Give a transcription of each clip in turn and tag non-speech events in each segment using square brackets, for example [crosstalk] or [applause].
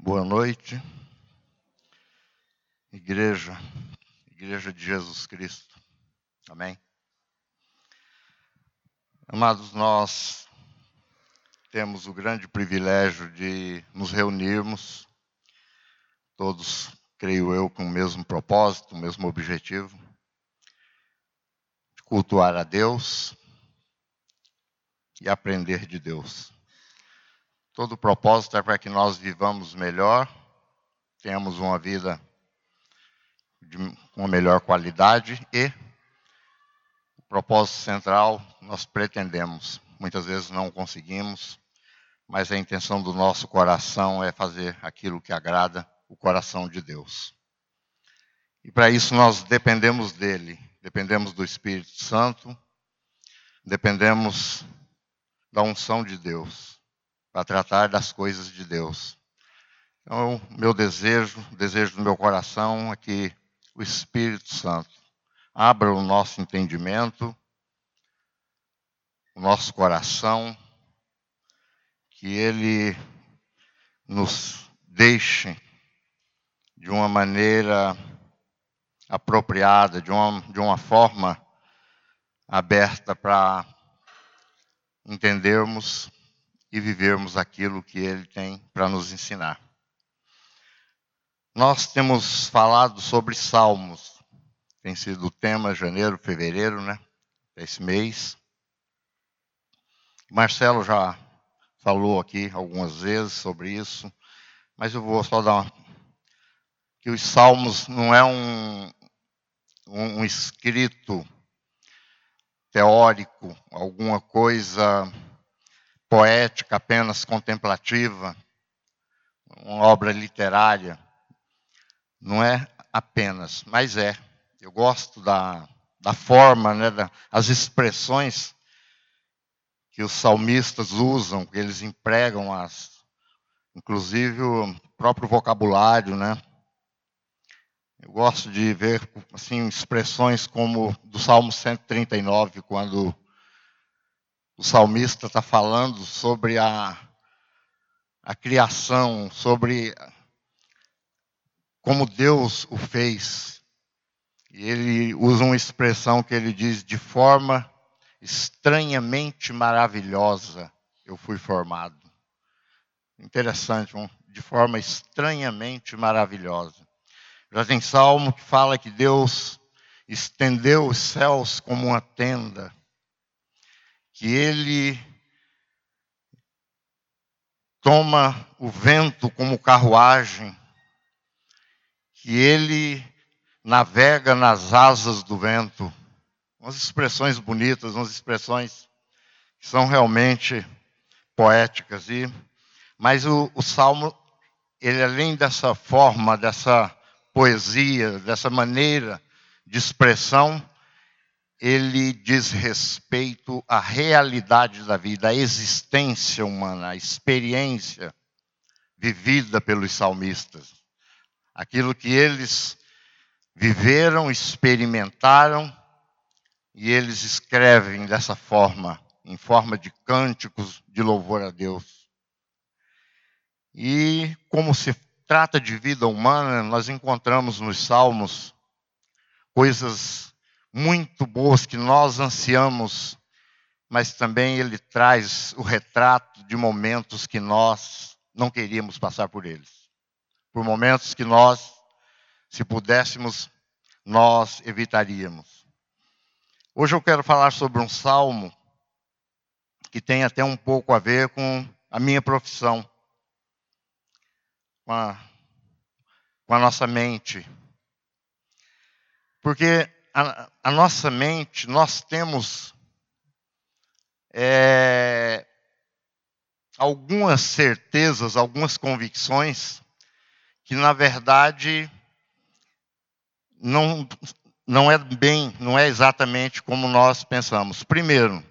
Boa noite, igreja, igreja de Jesus Cristo. Amém. Amados, nós temos o grande privilégio de nos reunirmos, todos, creio eu, com o mesmo propósito, o mesmo objetivo, de cultuar a Deus e aprender de Deus. Todo o propósito é para que nós vivamos melhor, tenhamos uma vida de uma melhor qualidade e o propósito central nós pretendemos. Muitas vezes não conseguimos, mas a intenção do nosso coração é fazer aquilo que agrada o coração de Deus. E para isso nós dependemos dele, dependemos do Espírito Santo, dependemos da unção de Deus para tratar das coisas de Deus. Então, meu desejo, o desejo do meu coração é que o Espírito Santo abra o nosso entendimento, o nosso coração, que ele nos deixe de uma maneira apropriada, de uma, de uma forma aberta para entendermos e vivermos aquilo que Ele tem para nos ensinar. Nós temos falado sobre salmos, tem sido o tema janeiro, fevereiro, né? Esse mês. Marcelo já falou aqui algumas vezes sobre isso, mas eu vou só dar uma. Que os salmos não é um, um, um escrito teórico, alguma coisa poética, apenas contemplativa, uma obra literária. Não é apenas, mas é. Eu gosto da, da forma, né, da, as expressões que os salmistas usam, que eles empregam, as, inclusive o próprio vocabulário, né? Eu gosto de ver assim expressões como do Salmo 139, quando o salmista está falando sobre a, a criação, sobre como Deus o fez. E ele usa uma expressão que ele diz: de forma estranhamente maravilhosa eu fui formado. Interessante, de forma estranhamente maravilhosa. Já tem salmo que fala que Deus estendeu os céus como uma tenda que ele toma o vento como carruagem, que ele navega nas asas do vento. Umas expressões bonitas, umas expressões que são realmente poéticas. E, mas o, o salmo, ele além dessa forma, dessa poesia, dessa maneira de expressão, ele diz respeito à realidade da vida, à existência humana, à experiência vivida pelos salmistas. Aquilo que eles viveram, experimentaram, e eles escrevem dessa forma, em forma de cânticos de louvor a Deus. E como se trata de vida humana, nós encontramos nos salmos coisas muito boas que nós ansiamos, mas também ele traz o retrato de momentos que nós não queríamos passar por eles. Por momentos que nós, se pudéssemos, nós evitaríamos. Hoje eu quero falar sobre um salmo que tem até um pouco a ver com a minha profissão, com a, com a nossa mente. Porque a, a nossa mente, nós temos é, algumas certezas, algumas convicções que na verdade não, não é bem, não é exatamente como nós pensamos. Primeiro,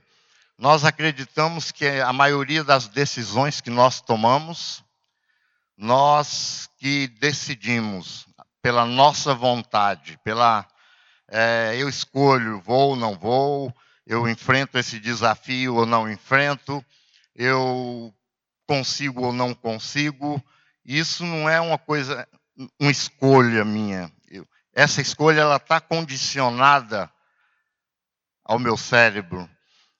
nós acreditamos que a maioria das decisões que nós tomamos, nós que decidimos pela nossa vontade, pela é, eu escolho, vou ou não vou, eu enfrento esse desafio ou não enfrento, eu consigo ou não consigo, Isso não é uma coisa, uma escolha minha. Eu, essa escolha ela está condicionada ao meu cérebro.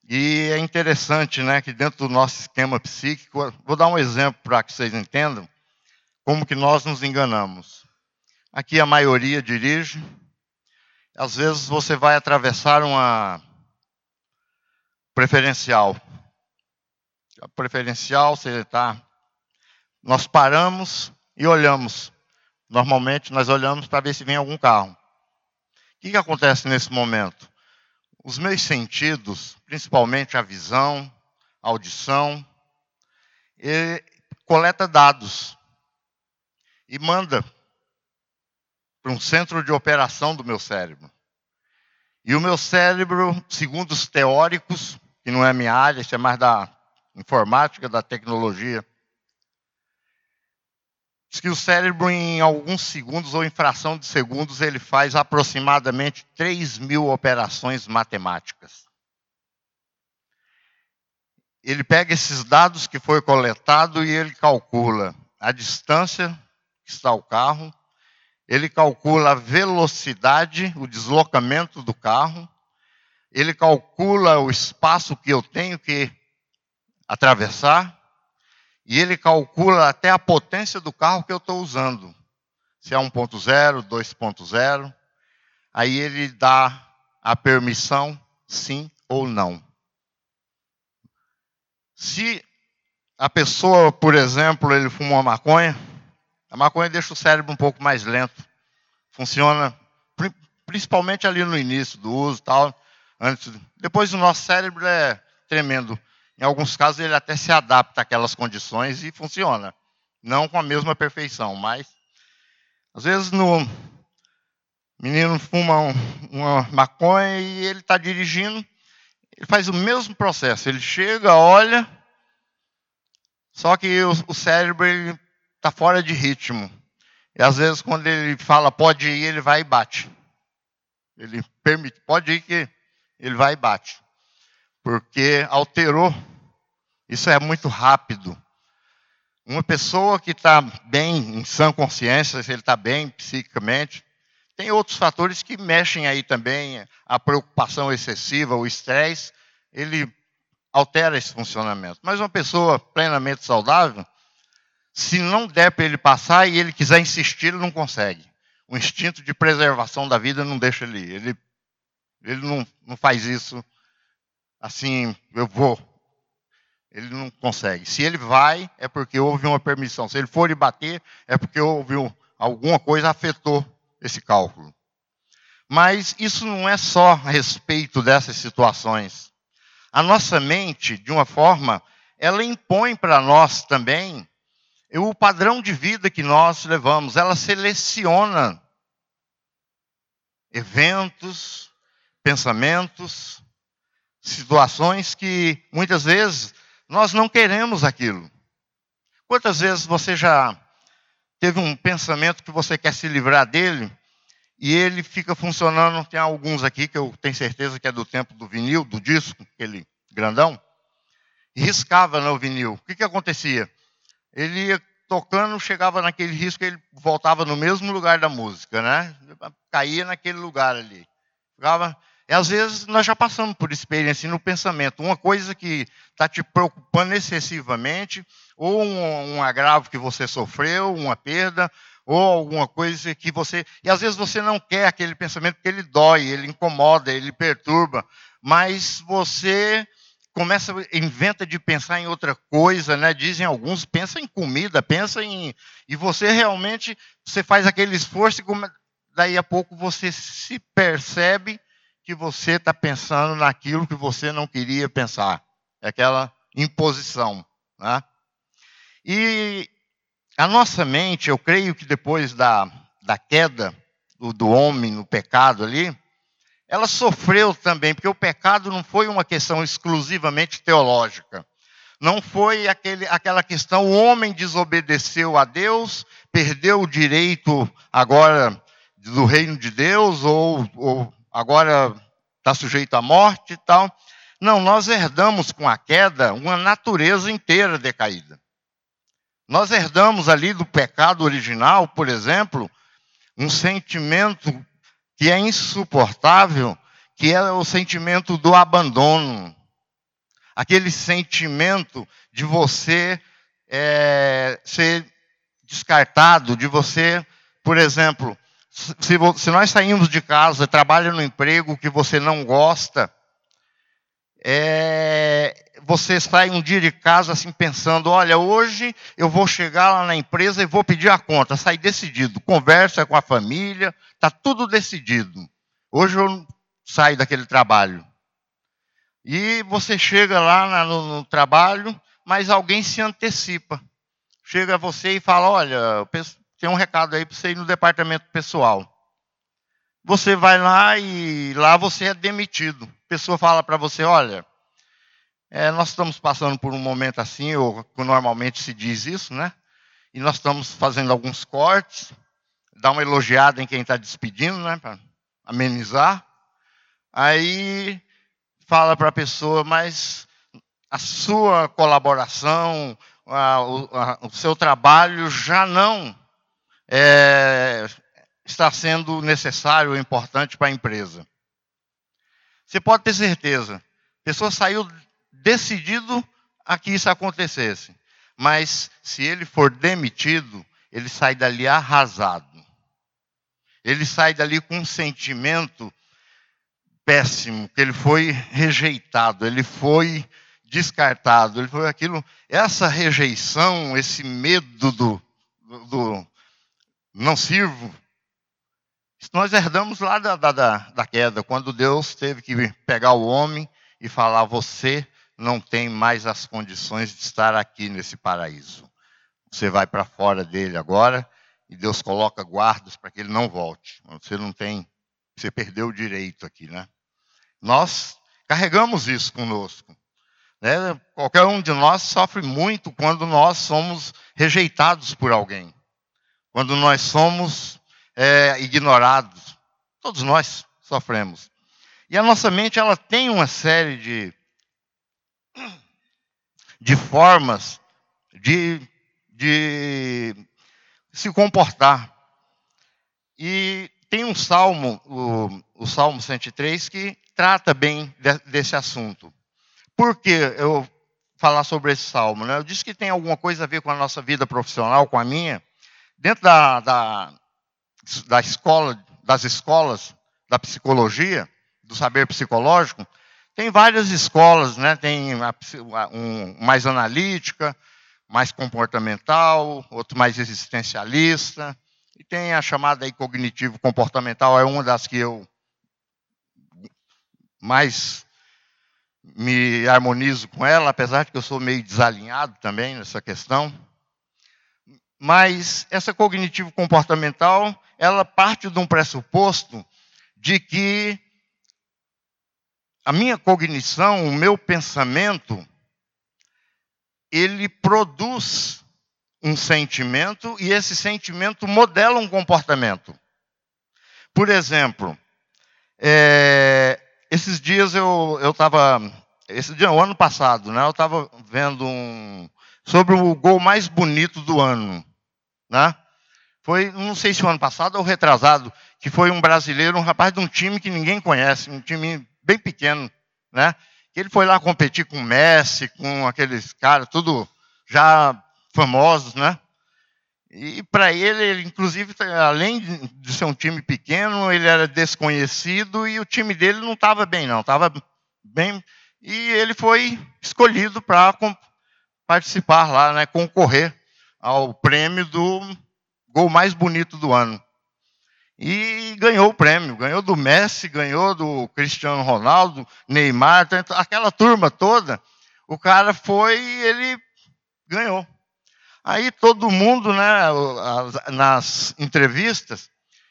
E é interessante, né, que dentro do nosso esquema psíquico, vou dar um exemplo para que vocês entendam como que nós nos enganamos. Aqui a maioria dirige. Às vezes você vai atravessar uma preferencial. A preferencial, você está. Nós paramos e olhamos. Normalmente nós olhamos para ver se vem algum carro. O que, que acontece nesse momento? Os meus sentidos, principalmente a visão, a audição, coleta dados e manda um centro de operação do meu cérebro. E o meu cérebro, segundo os teóricos, que não é minha área, isso é mais da informática, da tecnologia, diz que o cérebro, em alguns segundos ou em fração de segundos, ele faz aproximadamente 3 mil operações matemáticas. Ele pega esses dados que foi coletado e ele calcula a distância que está o carro, ele calcula a velocidade, o deslocamento do carro, ele calcula o espaço que eu tenho que atravessar, e ele calcula até a potência do carro que eu estou usando. Se é 1.0, 2.0, aí ele dá a permissão, sim ou não. Se a pessoa, por exemplo, ele fuma uma maconha, a maconha deixa o cérebro um pouco mais lento. Funciona principalmente ali no início do uso, tal. Antes, depois o nosso cérebro é tremendo. Em alguns casos ele até se adapta àquelas condições e funciona. Não com a mesma perfeição, mas às vezes no menino fuma um, uma maconha e ele está dirigindo, ele faz o mesmo processo. Ele chega, olha, só que o, o cérebro ele está fora de ritmo. E às vezes, quando ele fala pode ir, ele vai e bate. Ele permite, pode ir que ele vai e bate. Porque alterou. Isso é muito rápido. Uma pessoa que está bem, em sã consciência, se ele está bem psiquicamente, tem outros fatores que mexem aí também. A preocupação excessiva, o estresse, ele altera esse funcionamento. Mas uma pessoa plenamente saudável, se não der para ele passar e ele quiser insistir, ele não consegue. O instinto de preservação da vida não deixa ele ir. Ele, ele não, não faz isso assim, eu vou. Ele não consegue. Se ele vai, é porque houve uma permissão. Se ele for lhe bater, é porque houve alguma coisa afetou esse cálculo. Mas isso não é só a respeito dessas situações. A nossa mente, de uma forma, ela impõe para nós também o padrão de vida que nós levamos, ela seleciona eventos, pensamentos, situações que muitas vezes nós não queremos aquilo. Quantas vezes você já teve um pensamento que você quer se livrar dele e ele fica funcionando? Tem alguns aqui que eu tenho certeza que é do tempo do vinil, do disco, aquele grandão, riscava no vinil. O que, que acontecia? Ele ia tocando, chegava naquele risco, ele voltava no mesmo lugar da música, né? Caía naquele lugar ali. Ficava... E às vezes nós já passamos por experiência no pensamento. Uma coisa que está te preocupando excessivamente, ou um, um agravo que você sofreu, uma perda, ou alguma coisa que você. E às vezes você não quer aquele pensamento porque ele dói, ele incomoda, ele perturba, mas você começa, inventa de pensar em outra coisa, né? Dizem alguns, pensa em comida, pensa em. E você realmente você faz aquele esforço e daí a pouco você se percebe que você está pensando naquilo que você não queria pensar. É aquela imposição. Né? E a nossa mente, eu creio que depois da, da queda do, do homem no pecado ali, ela sofreu também, porque o pecado não foi uma questão exclusivamente teológica. Não foi aquele, aquela questão, o homem desobedeceu a Deus, perdeu o direito agora do reino de Deus, ou, ou agora está sujeito à morte e tal. Não, nós herdamos com a queda uma natureza inteira decaída. Nós herdamos ali do pecado original, por exemplo, um sentimento que é insuportável, que é o sentimento do abandono. Aquele sentimento de você é, ser descartado, de você, por exemplo, se, se nós saímos de casa, trabalha no emprego que você não gosta, é, você sai um dia de casa assim pensando, olha, hoje eu vou chegar lá na empresa e vou pedir a conta, sai decidido, conversa com a família, está tudo decidido. Hoje eu saio daquele trabalho. E você chega lá no, no trabalho, mas alguém se antecipa. Chega a você e fala, olha, tem um recado aí para você ir no departamento pessoal. Você vai lá e lá você é demitido. A pessoa fala para você, olha, é, nós estamos passando por um momento assim, ou normalmente se diz isso, né? E nós estamos fazendo alguns cortes, dá uma elogiada em quem está despedindo, né? Para amenizar. Aí fala para a pessoa, mas a sua colaboração, a, a, o seu trabalho já não é, está sendo necessário ou importante para a empresa. Você pode ter certeza, a pessoa saiu decidido a que isso acontecesse. Mas se ele for demitido, ele sai dali arrasado. Ele sai dali com um sentimento péssimo, que ele foi rejeitado, ele foi descartado, ele foi aquilo. Essa rejeição, esse medo do, do, do não sirvo, nós herdamos lá da, da, da queda, quando Deus teve que pegar o homem e falar: Você não tem mais as condições de estar aqui nesse paraíso. Você vai para fora dele agora e Deus coloca guardas para que ele não volte. Você não tem, você perdeu o direito aqui, né? Nós carregamos isso conosco. Né? Qualquer um de nós sofre muito quando nós somos rejeitados por alguém, quando nós somos é, ignorados. Todos nós sofremos. E a nossa mente ela tem uma série de de formas de, de se comportar. E tem um salmo, o, o Salmo 103, que trata bem de, desse assunto. Por que eu falar sobre esse salmo? Né? Eu disse que tem alguma coisa a ver com a nossa vida profissional, com a minha. Dentro da, da, da escola, das escolas da psicologia, do saber psicológico, tem várias escolas, né? tem um mais analítica, mais comportamental, outro mais existencialista, e tem a chamada aí cognitivo comportamental, é uma das que eu mais me harmonizo com ela, apesar de que eu sou meio desalinhado também nessa questão. Mas essa cognitivo comportamental, ela parte de um pressuposto de que a minha cognição, o meu pensamento, ele produz um sentimento e esse sentimento modela um comportamento. Por exemplo, é, esses dias eu estava, esse dia, o ano passado, né, eu estava vendo um, sobre o gol mais bonito do ano, né? Foi, não sei se o ano passado ou retrasado, que foi um brasileiro, um rapaz de um time que ninguém conhece, um time bem pequeno, né? Ele foi lá competir com o Messi, com aqueles caras, tudo já famosos, né? E para ele, ele, inclusive, além de ser um time pequeno, ele era desconhecido e o time dele não estava bem, não. Estava bem. E ele foi escolhido para participar lá, né, concorrer ao prêmio do gol mais bonito do ano e ganhou o prêmio. Ganhou do Messi, ganhou do Cristiano Ronaldo, Neymar, aquela turma toda. O cara foi e ele ganhou. Aí todo mundo, né, nas entrevistas,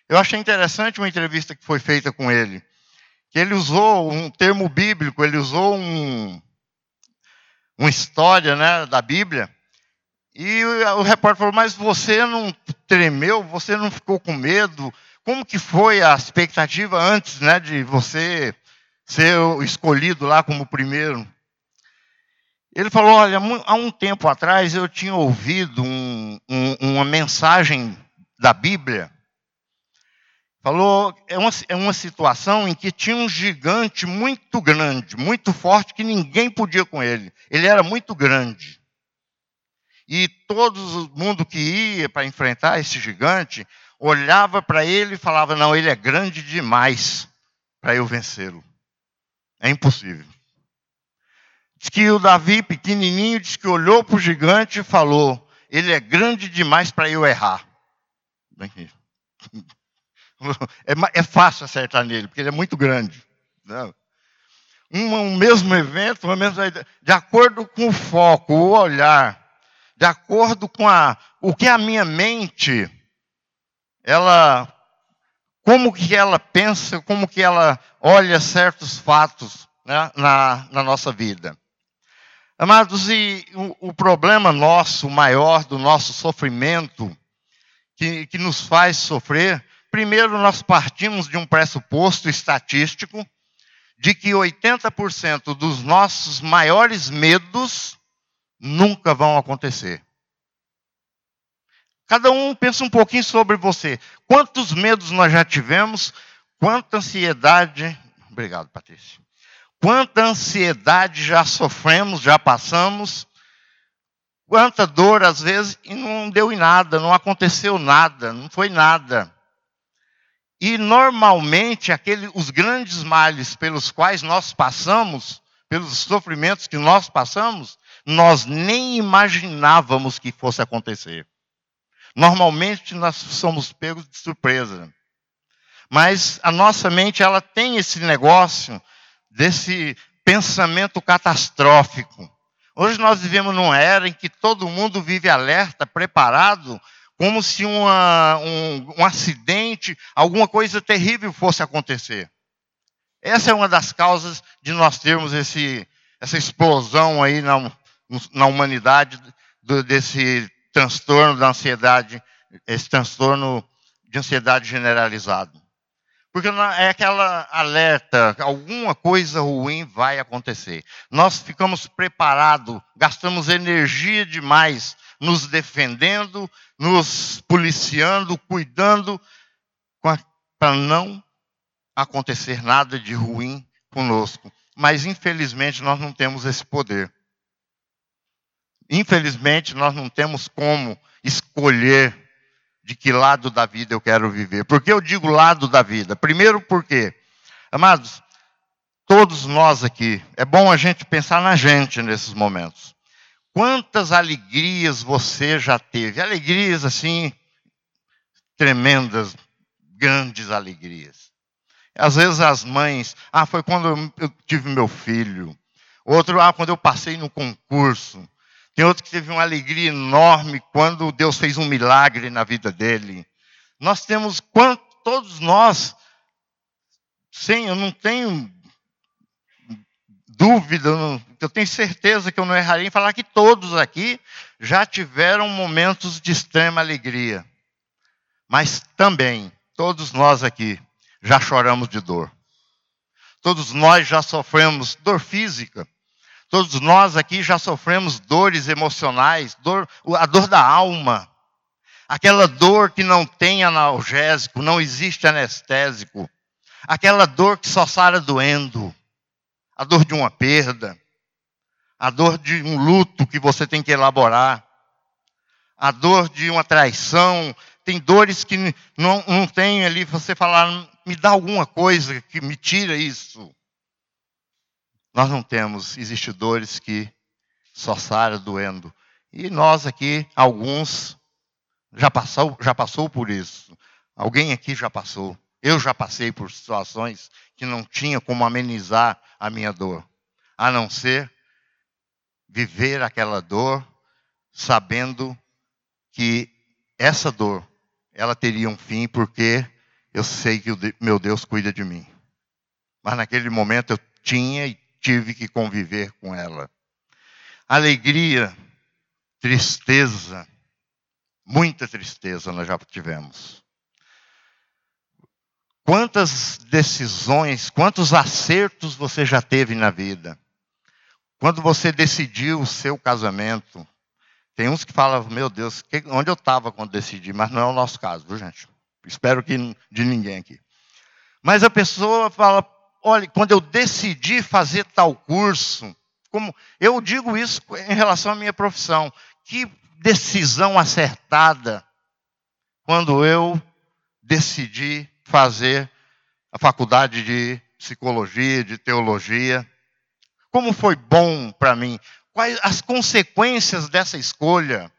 eu achei interessante uma entrevista que foi feita com ele, que ele usou um termo bíblico, ele usou um, uma história né, da Bíblia, e o repórter falou, mas você não tremeu, você não ficou com medo, como que foi a expectativa antes né, de você ser escolhido lá como primeiro? Ele falou: Olha, há um tempo atrás eu tinha ouvido um, um, uma mensagem da Bíblia. Falou: é uma, é uma situação em que tinha um gigante muito grande, muito forte, que ninguém podia com ele. Ele era muito grande. E todo mundo que ia para enfrentar esse gigante olhava para ele e falava: Não, ele é grande demais para eu vencê-lo. É impossível. Diz que o Davi, pequenininho, diz que olhou para o gigante e falou: Ele é grande demais para eu errar. [laughs] É, é, fácil acertar nele, porque ele é muito grande. Um, um mesmo evento, uma mesma, de acordo com o foco, o olhar, de acordo com a, o que a minha mente, ela, como que ela pensa, como que ela olha certos fatos né, na, na nossa vida. Amados, e o, o, problema nosso, maior do nosso sofrimento, que, que nos faz sofrer, primeiro nós partimos de um pressuposto estatístico de que 80% dos nossos maiores medos nunca vão acontecer. Cada um pensa um pouquinho sobre você. Quantos medos nós já tivemos? Quanta ansiedade. Obrigado, Patrícia. Quanta ansiedade já sofremos, já passamos. Quanta dor, às vezes, e não deu em nada, não aconteceu nada, não foi nada. E normalmente aquele, os grandes males pelos quais nós passamos, pelos sofrimentos que nós passamos, nós nem imaginávamos que fosse acontecer. Normalmente nós somos pegos de surpresa. Mas a nossa mente ela tem esse negócio desse pensamento catastrófico. Hoje nós vivemos numa era em que todo mundo vive alerta, preparado, como se uma, um, um acidente, alguma coisa terrível fosse acontecer. Essa é uma das causas de nós termos esse, essa explosão aí na, na humanidade do, desse transtorno da ansiedade, esse transtorno de ansiedade generalizado. Porque é aquela alerta, alguma coisa ruim vai acontecer. Nós ficamos preparados, gastamos energia demais nos defendendo, nos policiando, cuidando, para não acontecer nada de ruim conosco. Mas infelizmente nós não temos esse poder. Infelizmente nós não temos como escolher de que lado da vida eu quero viver. Por que eu digo lado da vida? Primeiro, porque, amados, todos nós aqui, é bom a gente pensar na gente nesses momentos. Quantas alegrias você já teve? Alegrias assim, tremendas, grandes alegrias. Às vezes as mães, ah, foi quando eu tive meu filho. Outro, ah, quando eu passei no concurso. Tem outro que teve uma alegria enorme quando Deus fez um milagre na vida dele. Nós temos, todos nós, sim, eu não tenho dúvida, eu tenho certeza que eu não erraria em falar que todos aqui já tiveram momentos de extrema alegria. Mas também, todos nós aqui já choramos de dor. Todos nós já sofremos dor física. Todos nós aqui já sofremos dores emocionais, dor, a dor da alma. Aquela dor que não tem analgésico, não existe anestésico. Aquela dor que só sara doendo. A dor de uma perda. A dor de um luto que você tem que elaborar. A dor de uma traição. Tem dores que não, não tem ali, você falar, me dá alguma coisa que me tira isso. Nós não temos, existem dores que só saram doendo. E nós aqui, alguns, já passou, já passou por isso. Alguém aqui já passou. Eu já passei por situações que não tinha como amenizar a minha dor, a não ser viver aquela dor sabendo que essa dor ela teria um fim porque eu sei que o meu Deus cuida de mim. Mas naquele momento eu tinha e tive que conviver com ela. Alegria, tristeza, muita tristeza nós já tivemos. Quantas decisões, quantos acertos você já teve na vida? Quando você decidiu o seu casamento, tem uns que falam, meu Deus, onde eu estava quando decidi, mas não é o nosso caso, viu, gente? Espero que de ninguém aqui. Mas a pessoa fala, olha, quando eu decidi fazer tal curso, como eu digo isso em relação à minha profissão, que decisão acertada quando eu decidi fazer a faculdade de psicologia, de teologia. Como foi bom para mim. Quais as consequências dessa escolha?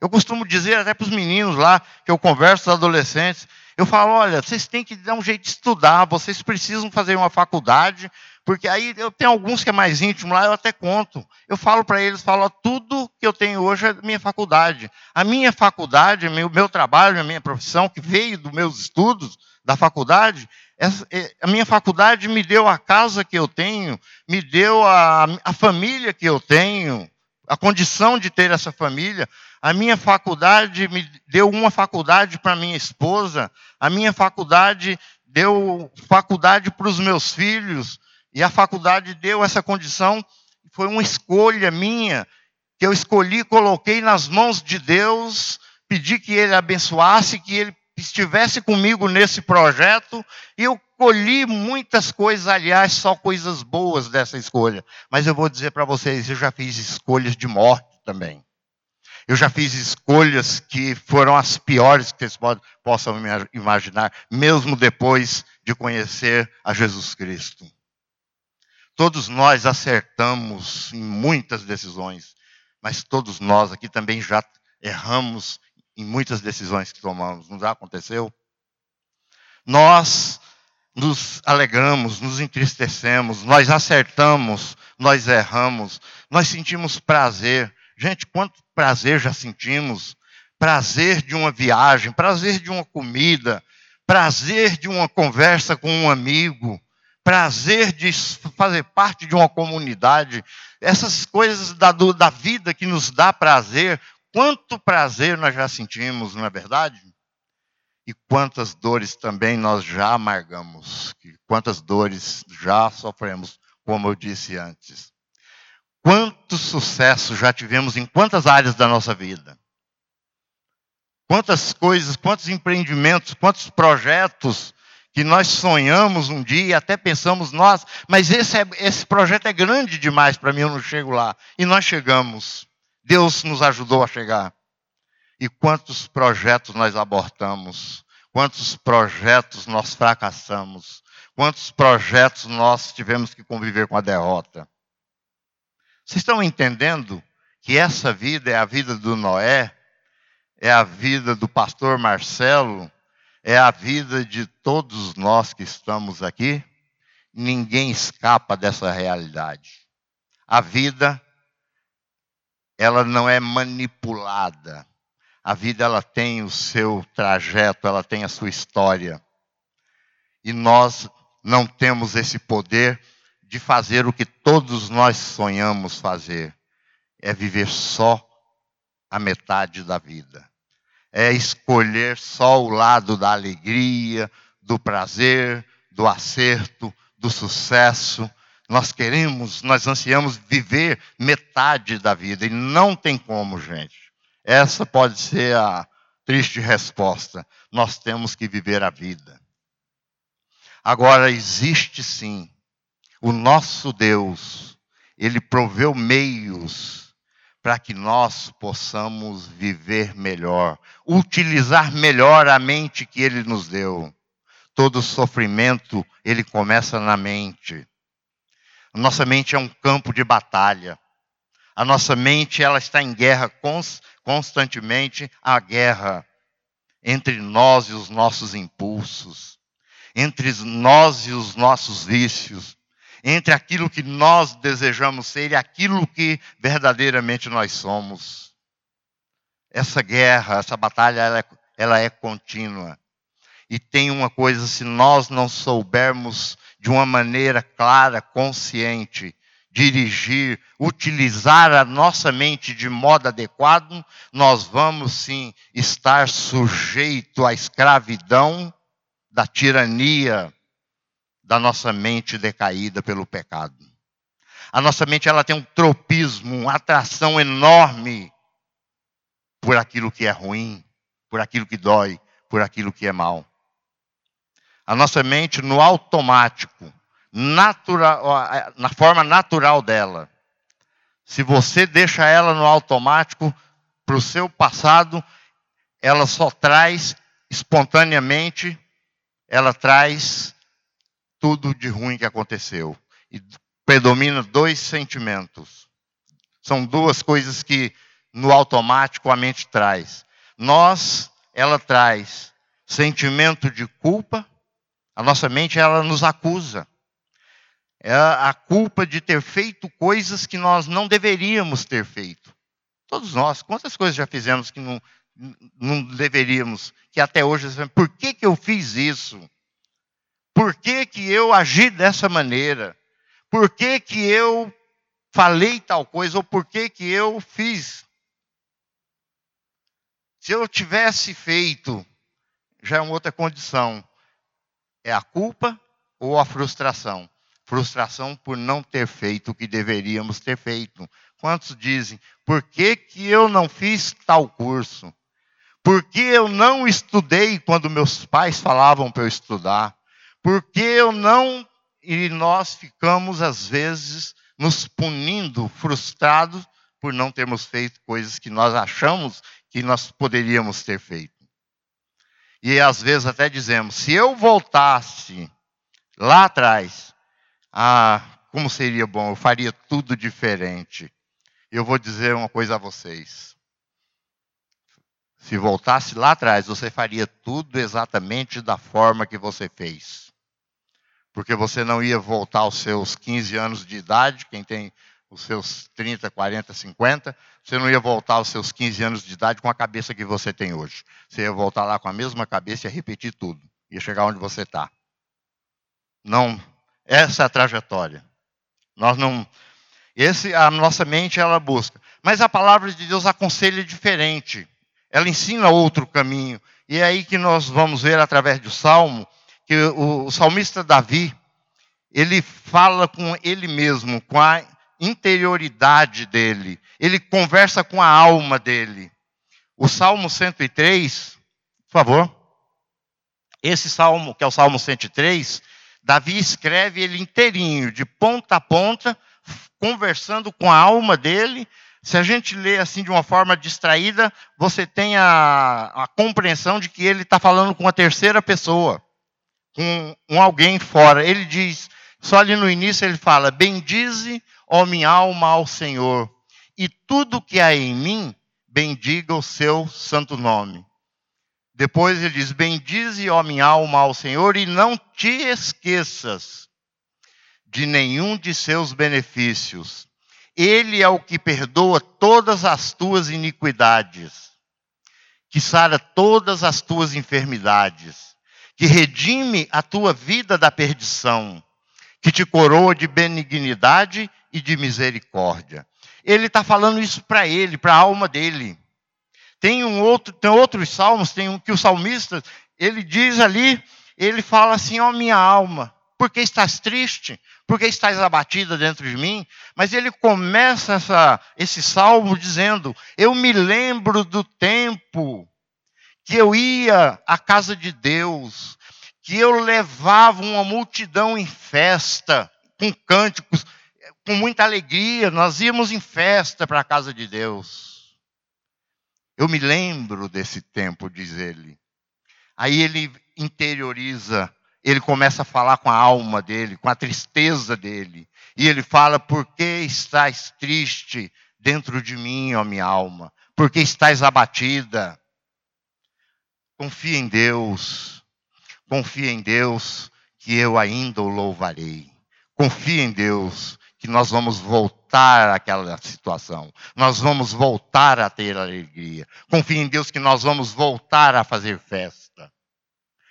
Eu costumo dizer até para os meninos lá, que eu converso com os adolescentes, eu falo, olha, vocês têm que dar um jeito de estudar, vocês precisam fazer uma faculdade, porque aí eu tenho alguns que é mais íntimo lá, eu até conto. Eu falo para eles, falo, tudo que eu tenho hoje é minha faculdade. A minha faculdade, meu, meu trabalho, a minha profissão, que veio dos meus estudos da faculdade, é, a minha faculdade me deu a casa que eu tenho, me deu a, a família que eu tenho, a condição de ter essa família. A minha faculdade me deu uma faculdade para minha esposa, a minha faculdade deu faculdade para os meus filhos, e a faculdade deu essa condição, foi uma escolha minha, que eu escolhi, coloquei nas mãos de Deus, pedi que Ele abençoasse, que Ele estivesse comigo nesse projeto, e eu colhi muitas coisas, aliás, só coisas boas dessa escolha. Mas eu vou dizer para vocês, eu já fiz escolhas de morte também. Eu já fiz escolhas que foram as piores que vocês possam imaginar, mesmo depois de conhecer a Jesus Cristo. Todos nós acertamos em muitas decisões, mas todos nós aqui também já erramos em muitas decisões que tomamos. Não já aconteceu? Nós nos alegramos, nos entristecemos, nós acertamos, nós erramos, nós sentimos prazer. Gente, quanto prazer já sentimos? Prazer de uma viagem, prazer de uma comida, prazer de uma conversa com um amigo, prazer de fazer parte de uma comunidade. Essas coisas da, da vida que nos dá prazer, quanto prazer nós já sentimos, não é verdade? E quantas dores também nós já amargamos, quantas dores já sofremos, como eu disse antes. Quanto sucesso já tivemos em quantas áreas da nossa vida? Quantas coisas, quantos empreendimentos, quantos projetos que nós sonhamos um dia e até pensamos, nós, mas esse, é, esse projeto é grande demais para mim, eu não chego lá. E nós chegamos. Deus nos ajudou a chegar. E quantos projetos nós abortamos? Quantos projetos nós fracassamos? Quantos projetos nós tivemos que conviver com a derrota? Vocês estão entendendo que essa vida é a vida do Noé, é a vida do pastor Marcelo, é a vida de todos nós que estamos aqui? Ninguém escapa dessa realidade. A vida, ela não é manipulada. A vida, ela tem o seu trajeto, ela tem a sua história. E nós não temos esse poder de fazer o que todos nós sonhamos fazer, é viver só a metade da vida. É escolher só o lado da alegria, do prazer, do acerto, do sucesso. Nós queremos, nós ansiamos viver metade da vida e não tem como, gente. Essa pode ser a triste resposta. Nós temos que viver a vida. Agora, existe sim o nosso Deus, ele proveu meios para que nós possamos viver melhor, utilizar melhor a mente que ele nos deu. Todo sofrimento, ele começa na mente. A nossa mente é um campo de batalha. A nossa mente, ela está em guerra constantemente, a guerra entre nós e os nossos impulsos, entre nós e os nossos vícios, entre aquilo que nós desejamos ser e aquilo que verdadeiramente nós somos. Essa guerra, essa batalha, ela é, ela é contínua. E tem uma coisa, se nós não soubermos de uma maneira clara, consciente, dirigir, utilizar a nossa mente de modo adequado, nós vamos sim estar sujeito à escravidão da tirania da nossa mente decaída pelo pecado. A nossa mente ela tem um tropismo, uma atração enorme por aquilo que é ruim, por aquilo que dói, por aquilo que é mal. A nossa mente no automático, natural, na forma natural dela. Se você deixa ela no automático para o seu passado, ela só traz espontaneamente, ela traz tudo de ruim que aconteceu. E predomina dois sentimentos. São duas coisas que no automático a mente traz. Nós, ela traz sentimento de culpa. A nossa mente ela nos acusa. É a culpa de ter feito coisas que nós não deveríamos ter feito. Todos nós, quantas coisas já fizemos que não, não deveríamos, que até hoje, por que, que eu fiz isso? Por que, que eu agi dessa maneira? Por que, que eu falei tal coisa? Ou por que, que eu fiz? Se eu tivesse feito, já é uma outra condição. É a culpa ou a frustração? Frustração por não ter feito o que deveríamos ter feito. Quantos dizem, por que, que eu não fiz tal curso? Por que eu não estudei quando meus pais falavam para eu estudar? Por que eu não. E nós ficamos, às vezes, nos punindo, frustrados por não termos feito coisas que nós achamos que nós poderíamos ter feito. E às vezes até dizemos: se eu voltasse lá atrás, ah, como seria bom, eu faria tudo diferente. Eu vou dizer uma coisa a vocês. Se voltasse lá atrás, você faria tudo exatamente da forma que você fez. Porque você não ia voltar aos seus 15 anos de idade, quem tem os seus 30, 40, 50, você não ia voltar aos seus 15 anos de idade com a cabeça que você tem hoje. Você ia voltar lá com a mesma cabeça e ia repetir tudo. Ia chegar onde você está. Não, essa é a trajetória. Nós não. Esse, a nossa mente ela busca. Mas a palavra de Deus aconselha diferente ela ensina outro caminho. E é aí que nós vamos ver através do salmo que o, o salmista Davi, ele fala com ele mesmo, com a interioridade dele. Ele conversa com a alma dele. O Salmo 103, por favor. Esse salmo, que é o Salmo 103, Davi escreve ele inteirinho, de ponta a ponta, conversando com a alma dele se a gente lê assim de uma forma distraída, você tem a, a compreensão de que ele está falando com uma terceira pessoa, com um alguém fora. Ele diz, só ali no início ele fala: Bendize, ó minha alma, ao Senhor, e tudo que há em mim, bendiga o seu santo nome. Depois ele diz: Bendize, ó minha alma, ao Senhor, e não te esqueças de nenhum de seus benefícios ele é o que perdoa todas as tuas iniquidades, que sara todas as tuas enfermidades, que redime a tua vida da perdição, que te coroa de benignidade e de misericórdia. Ele está falando isso para ele, para a alma dele. Tem um outro, tem outros salmos, tem um que o salmista ele diz ali, ele fala assim: ó oh, minha alma, porque estás triste? Porque estás abatida dentro de mim? Mas ele começa essa, esse salmo dizendo: Eu me lembro do tempo que eu ia à casa de Deus, que eu levava uma multidão em festa, com cânticos, com muita alegria, nós íamos em festa para a casa de Deus. Eu me lembro desse tempo, diz ele. Aí ele interioriza ele começa a falar com a alma dele, com a tristeza dele. E ele fala: Por que estás triste dentro de mim, ó minha alma? Por que estás abatida? Confia em Deus. Confia em Deus que eu ainda o louvarei. Confia em Deus que nós vamos voltar àquela situação. Nós vamos voltar a ter alegria. Confia em Deus que nós vamos voltar a fazer festa.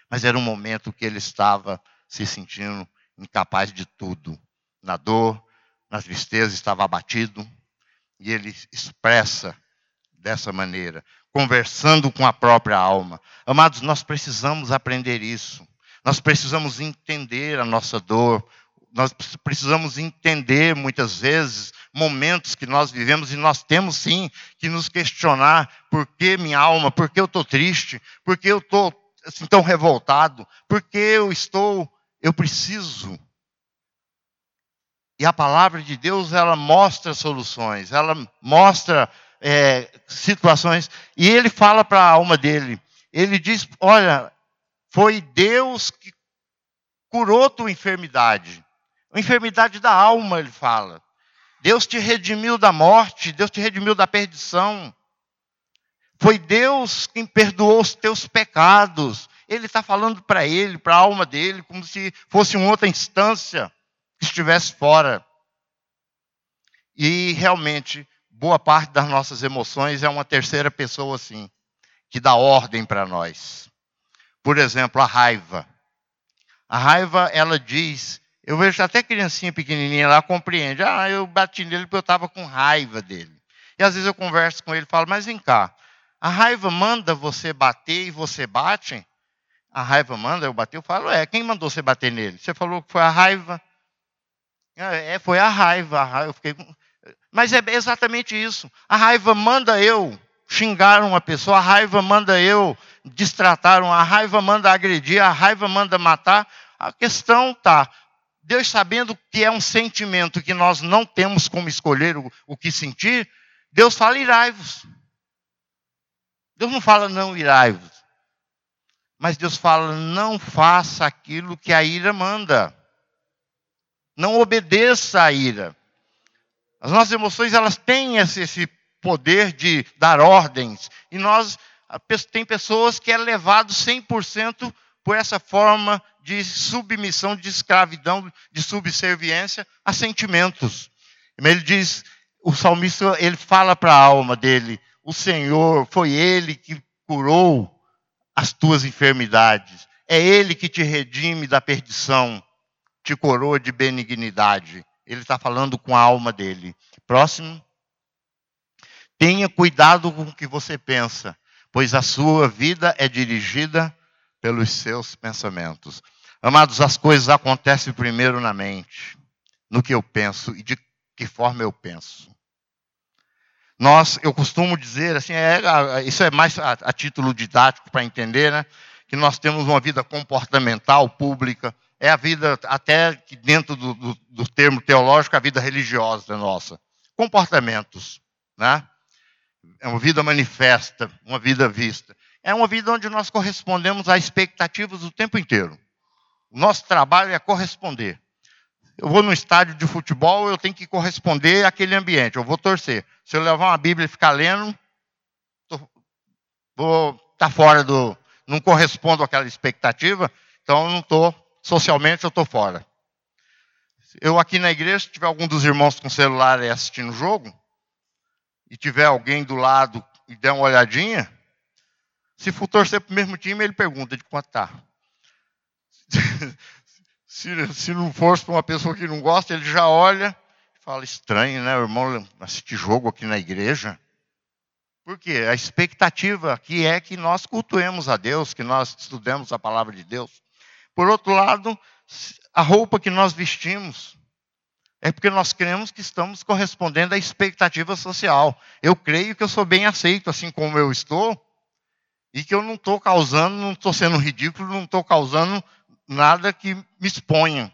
Mas era um momento que ele estava se sentindo incapaz de tudo. Na dor, na tristeza, estava abatido. E ele expressa dessa maneira, conversando com a própria alma. Amados, nós precisamos aprender isso. Nós precisamos entender a nossa dor, nós precisamos entender muitas vezes momentos que nós vivemos e nós temos sim que nos questionar por que minha alma, por que eu estou triste, por que eu estou assim, tão revoltado, por que eu estou, eu preciso. E a palavra de Deus, ela mostra soluções, ela mostra é, situações, e ele fala para a alma dele, ele diz, olha, foi Deus que curou tua enfermidade. A enfermidade da alma, ele fala. Deus te redimiu da morte, Deus te redimiu da perdição. Foi Deus quem perdoou os teus pecados. Ele está falando para ele, para a alma dele, como se fosse uma outra instância que estivesse fora. E realmente, boa parte das nossas emoções é uma terceira pessoa assim, que dá ordem para nós. Por exemplo, a raiva. A raiva, ela diz, eu vejo até criancinha pequenininha lá compreende. Ah, eu bati nele porque eu estava com raiva dele. E às vezes eu converso com ele e falo, mas vem cá, a raiva manda você bater e você bate? A raiva manda eu bater? Eu falo, é, quem mandou você bater nele? Você falou que foi a raiva. É, foi a raiva. A raiva eu fiquei... Mas é exatamente isso. A raiva manda eu xingar uma pessoa, a raiva manda eu destratar, a raiva manda agredir, a raiva manda matar. A questão está, Deus sabendo que é um sentimento que nós não temos como escolher o, o que sentir, Deus fala irai-vos. Deus não fala não irai-vos. Mas Deus fala não faça aquilo que a ira manda. Não obedeça à ira. As nossas emoções, elas têm esse, poder de dar ordens. E nós, tem pessoas que é levado 100% por essa forma de submissão, de escravidão, de subserviência a sentimentos. Ele diz, o salmista, ele fala para a alma dele, o Senhor, foi Ele que curou as tuas enfermidades. É Ele que te redime da perdição, te coroa de benignidade. Ele está falando com a alma dele. Próximo. Tenha cuidado com o que você pensa, pois a sua vida é dirigida pelos seus pensamentos. Amados, as coisas acontecem primeiro na mente, no que eu penso e de que forma eu penso. Nós, eu costumo dizer assim, é, isso é mais a, a título didático para entender, né? Que nós temos uma vida comportamental pública, é a vida até que dentro do, do, do termo teológico, a vida religiosa nossa. Comportamentos, né? É uma vida manifesta, uma vida vista é uma vida onde nós correspondemos a expectativas o tempo inteiro. O nosso trabalho é corresponder. Eu vou no estádio de futebol, eu tenho que corresponder àquele ambiente, eu vou torcer. Se eu levar uma Bíblia e ficar lendo, tô, vou estar tá fora do. não correspondo àquela expectativa, então eu não estou, socialmente eu estou fora. Eu aqui na igreja, se tiver algum dos irmãos com celular assistindo o jogo, e tiver alguém do lado e der uma olhadinha, se for torcer para o mesmo time, ele pergunta de quanto está. [laughs] se, se não fosse para uma pessoa que não gosta, ele já olha e fala: estranho, né? O irmão assistir jogo aqui na igreja. Por quê? A expectativa aqui é que nós cultuemos a Deus, que nós estudemos a palavra de Deus. Por outro lado, a roupa que nós vestimos é porque nós cremos que estamos correspondendo à expectativa social. Eu creio que eu sou bem aceito assim como eu estou, e que eu não estou causando, não estou sendo ridículo, não estou causando nada que me exponha.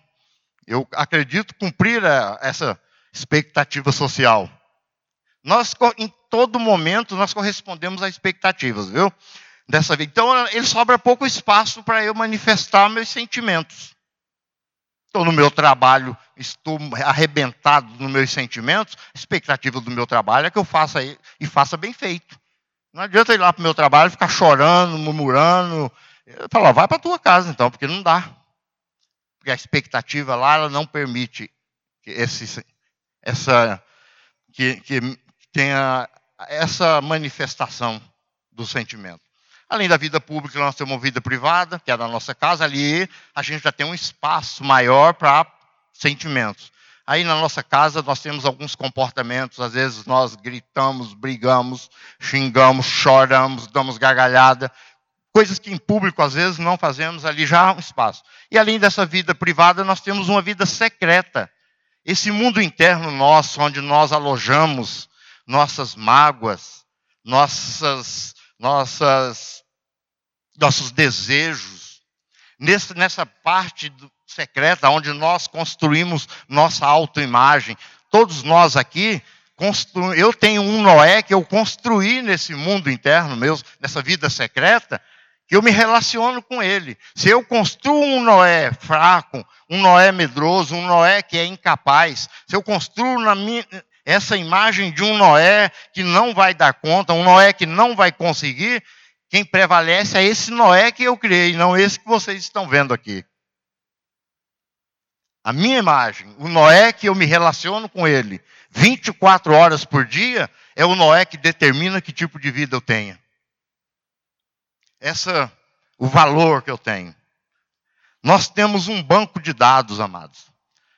Eu acredito cumprir a, essa expectativa social. Nós, em todo momento, nós correspondemos a expectativas, viu? Dessa vez. Então, ele sobra pouco espaço para eu manifestar meus sentimentos. Estou no meu trabalho, estou arrebentado nos meus sentimentos. A expectativa do meu trabalho é que eu faça e faça bem feito. Não adianta ir lá para o meu trabalho ficar chorando, murmurando. Falo, vai para a tua casa então, porque não dá. Porque a expectativa lá ela não permite que, esse, essa, que, que tenha essa manifestação do sentimento. Além da vida pública, nós temos uma vida privada, que é da nossa casa, ali a gente já tem um espaço maior para sentimentos. Aí na nossa casa nós temos alguns comportamentos, às vezes nós gritamos, brigamos, xingamos, choramos, damos gargalhada. coisas que em público às vezes não fazemos, ali já há um espaço. E além dessa vida privada, nós temos uma vida secreta. Esse mundo interno nosso, onde nós alojamos nossas mágoas, nossas, nossas, nossos desejos, nessa parte secreta onde nós construímos nossa autoimagem. Todos nós aqui constru... eu tenho um Noé que eu construí nesse mundo interno meu, nessa vida secreta, que eu me relaciono com ele. Se eu construo um Noé fraco, um Noé medroso, um Noé que é incapaz, se eu construo na minha, essa imagem de um Noé que não vai dar conta, um Noé que não vai conseguir, quem prevalece é esse Noé que eu criei, não esse que vocês estão vendo aqui. A minha imagem, o Noé que eu me relaciono com ele 24 horas por dia, é o Noé que determina que tipo de vida eu tenha. Essa o valor que eu tenho. Nós temos um banco de dados, amados,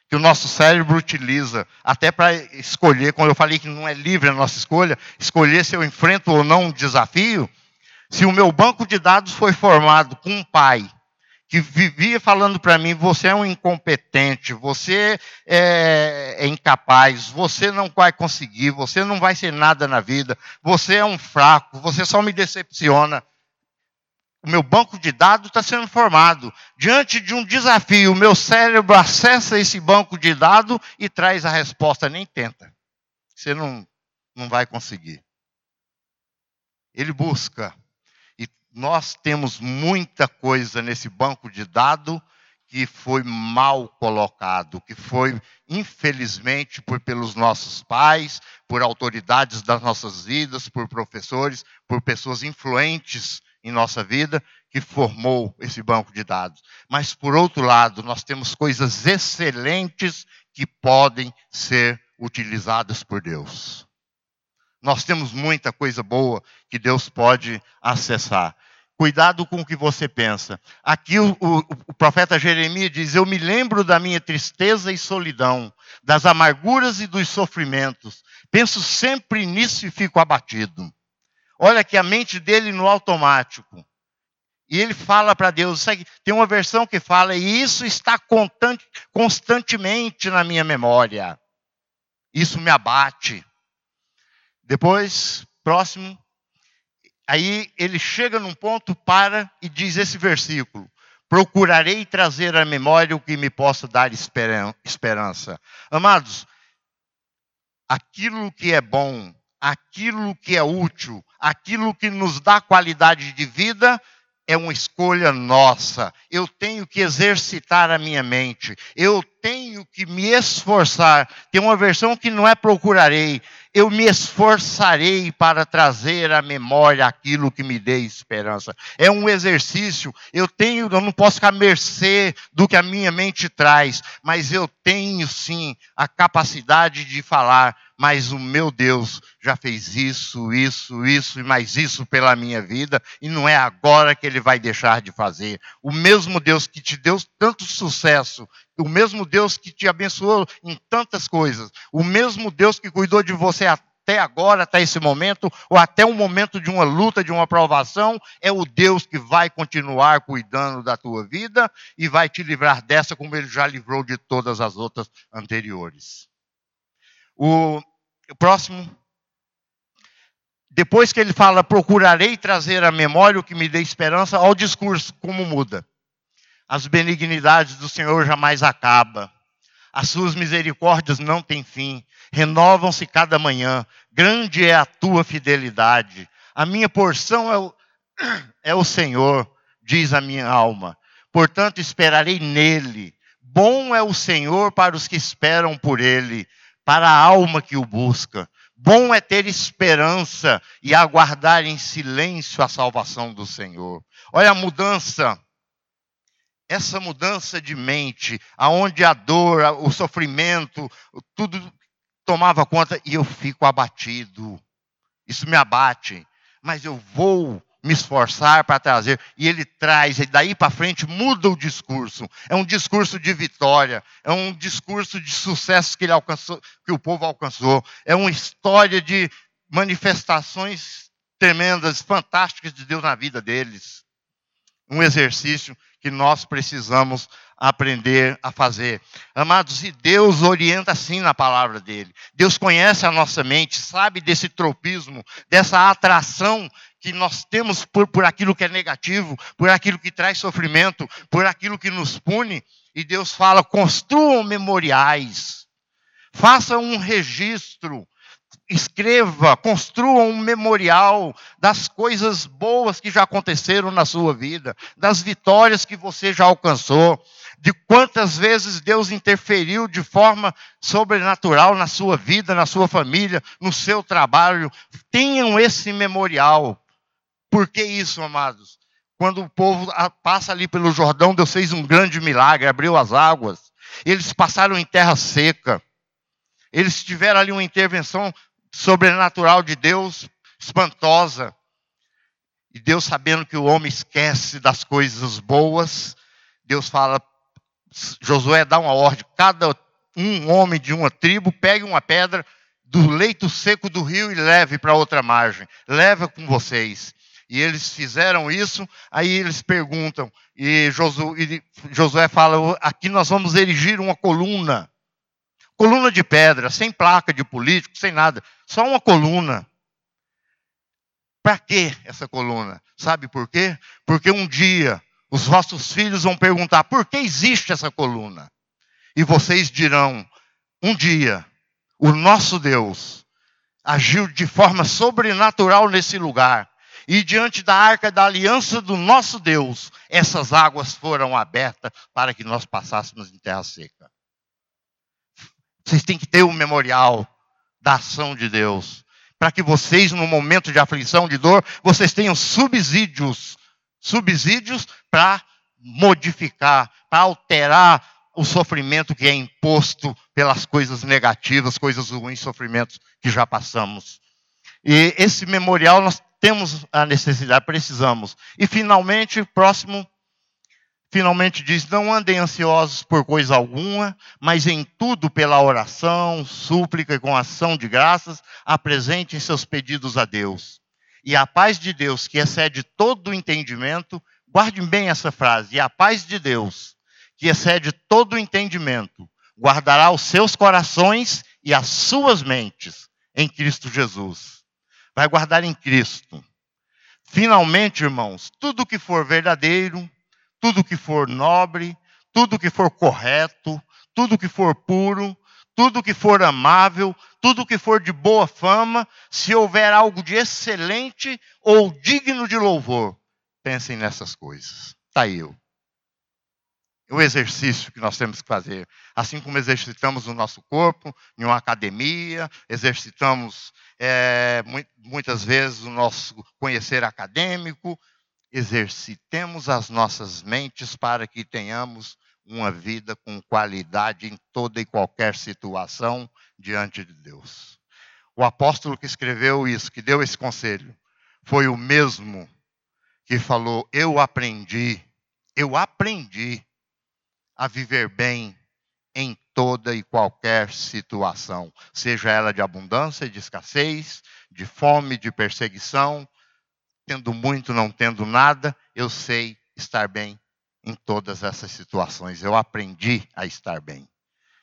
que o nosso cérebro utiliza até para escolher, quando eu falei que não é livre a nossa escolha, escolher se eu enfrento ou não um desafio. Se o meu banco de dados foi formado com um pai que vivia falando para mim: você é um incompetente, você é, é, incapaz, você não vai conseguir, você não vai ser nada na vida, você é um fraco, você só me decepciona. O meu banco de dados está sendo formado. Diante de um desafio, o meu cérebro acessa esse banco de dados e traz a resposta. Nem tenta. Você não, não vai conseguir. Ele busca nós temos muita coisa nesse banco de dados que foi mal colocado, que foi, infelizmente, por pelos nossos pais, por autoridades das nossas vidas, por professores, por pessoas influentes em nossa vida, que formou esse banco de dados. Mas, por outro lado, nós temos coisas excelentes que podem ser utilizadas por Deus. Nós temos muita coisa boa que Deus pode acessar. Cuidado com o que você pensa. Aqui o, o, o, profeta Jeremias diz: Eu me lembro da minha tristeza e solidão, das amarguras e dos sofrimentos. Penso sempre nisso e fico abatido. Olha que a mente dele no automático. E ele fala para Deus: tem uma versão que fala, e isso está constantemente na minha memória. Isso me abate. Depois, próximo, Aí ele chega num ponto, para e diz esse versículo: Procurarei trazer à memória o que me possa dar esperança. Amados, aquilo que é bom, aquilo que é útil, aquilo que nos dá qualidade de vida, é uma escolha nossa. Eu tenho que exercitar a minha mente. Eu tenho que me esforçar. Tem uma versão que não é procurarei, eu me esforçarei para trazer à memória aquilo que me dê esperança. É um exercício. Eu tenho, eu não posso ficar à mercê do que a minha mente traz, mas eu tenho sim a capacidade de falar, mas o meu Deus já fez isso, isso, isso e mais isso pela minha vida, e não é agora que ele vai deixar de fazer. O mesmo Deus que te deu tanto sucesso, o mesmo Deus que te abençoou em tantas coisas, o mesmo Deus que cuidou de você até agora, até esse momento, ou até um momento de uma luta, de uma provação, é o Deus que vai continuar cuidando da tua vida e vai te livrar dessa, como ele já livrou de todas as outras anteriores. O, o próximo. Depois que ele fala, procurarei trazer à memória o que me dê esperança, ao discurso, como muda. As benignidades do Senhor jamais acabam. As suas misericórdias não têm fim. Renovam-se cada manhã. Grande é a tua fidelidade. A minha porção é o, [clears throat] é o Senhor, diz a minha alma. Portanto, esperarei nele. Bom é o Senhor para os que esperam por ele, para a alma que o busca. Bom é ter esperança e aguardar em silêncio a salvação do Senhor. Olha a mudança essa mudança de mente, aonde a dor, o sofrimento, tudo tomava conta e eu fico abatido. Isso me abate, mas eu vou me esforçar para trazer. E ele traz, e daí para frente muda o discurso. É um discurso de vitória, é um discurso de sucesso que ele alcançou, que o povo alcançou. É uma história de manifestações tremendas, fantásticas de Deus na vida deles. Um exercício que nós precisamos aprender a fazer. Amados, e Deus orienta assim na palavra dele. Deus conhece a nossa mente, sabe desse tropismo, dessa atração que nós temos por, por aquilo que é negativo, por aquilo que traz sofrimento, por aquilo que nos pune. E Deus fala: construam memoriais, façam um registro escreva, construa um memorial das coisas boas que já aconteceram na sua vida, das vitórias que você já alcançou, de quantas vezes Deus interferiu de forma sobrenatural na sua vida, na sua família, no seu trabalho. Tenham esse memorial. Por que isso, amados? Quando o povo passa ali pelo Jordão, Deus fez um grande milagre, abriu as águas. Eles passaram em terra seca. Eles tiveram ali uma intervenção sobrenatural de Deus, espantosa. E Deus, sabendo que o homem esquece das coisas boas, Deus fala: Josué dá uma ordem, cada um homem de uma tribo pegue uma pedra do leito seco do rio e leve para outra margem. Leva com vocês. E eles fizeram isso, aí eles perguntam, e Josué, e Josué fala: aqui nós vamos erigir uma coluna coluna de pedra, sem placa de político, sem nada, só uma coluna. Para que essa coluna? Sabe por quê? Porque um dia os vossos filhos vão perguntar: por que existe essa coluna? E vocês dirão: um dia o nosso Deus agiu de forma sobrenatural nesse lugar. E diante da arca da aliança do nosso Deus, essas águas foram abertas para que nós passássemos em terra seca. Vocês têm que ter o um memorial da ação de Deus. Para que vocês, no momento de aflição, de dor, vocês tenham subsídios. Subsídios para modificar, para alterar o sofrimento que é imposto pelas coisas negativas, coisas ruins, sofrimentos que já passamos. E esse memorial nós temos a necessidade, precisamos. E finalmente, próximo finalmente diz: Não andem ansiosos por coisa alguma, mas em tudo pela oração, súplica e com ação de graças, apresentem seus pedidos a Deus. E a paz de Deus, que excede todo o entendimento, guardem bem essa frase: e a paz de Deus, que excede todo o entendimento, guardará os seus corações e as suas mentes em Cristo Jesus. Vai guardar em Cristo. Finalmente, irmãos, tudo que for verdadeiro, tudo que for nobre, tudo que for correto, tudo que for puro, tudo que for amável, tudo que for de boa fama, se houver algo de excelente ou digno de louvor, pensem nessas coisas. Está aí eu. O exercício que nós temos que fazer. Assim como exercitamos o nosso corpo em uma academia, exercitamos é, muitas vezes o nosso conhecer acadêmico, exercitemos as nossas mentes para que tenhamos uma vida com qualidade em toda e qualquer situação diante de Deus. O apóstolo que escreveu isso, que deu esse conselho, foi o mesmo que falou: Eu aprendi, eu aprendi a viver bem em toda e qualquer situação, seja ela de abundância, de escassez, de fome, de perseguição, tendo muito, não tendo nada, eu sei estar bem em todas essas situações. Eu aprendi a estar bem.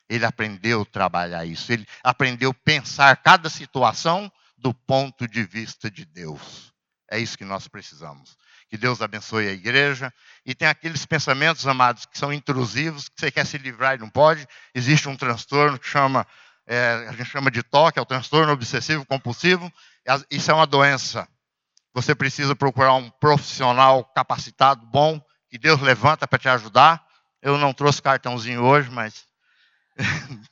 Ele aprendeu a trabalhar isso. Ele aprendeu a pensar cada situação do ponto de vista de Deus. É isso que nós precisamos. Que Deus abençoe a igreja. E tem aqueles pensamentos, amados, que são intrusivos, que você quer se livrar e não pode. Existe um transtorno que chama, é, a gente chama de toque, é o transtorno obsessivo compulsivo. Isso é uma doença. Você precisa procurar um profissional capacitado, bom, que Deus levanta para te ajudar. Eu não trouxe cartãozinho hoje, mas. [laughs]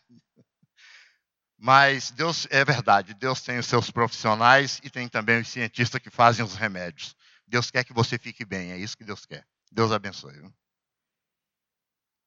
mas Deus, é verdade, Deus tem os seus profissionais e tem também os cientistas que fazem os remédios. Deus quer que você fique bem, é isso que Deus quer. Deus abençoe.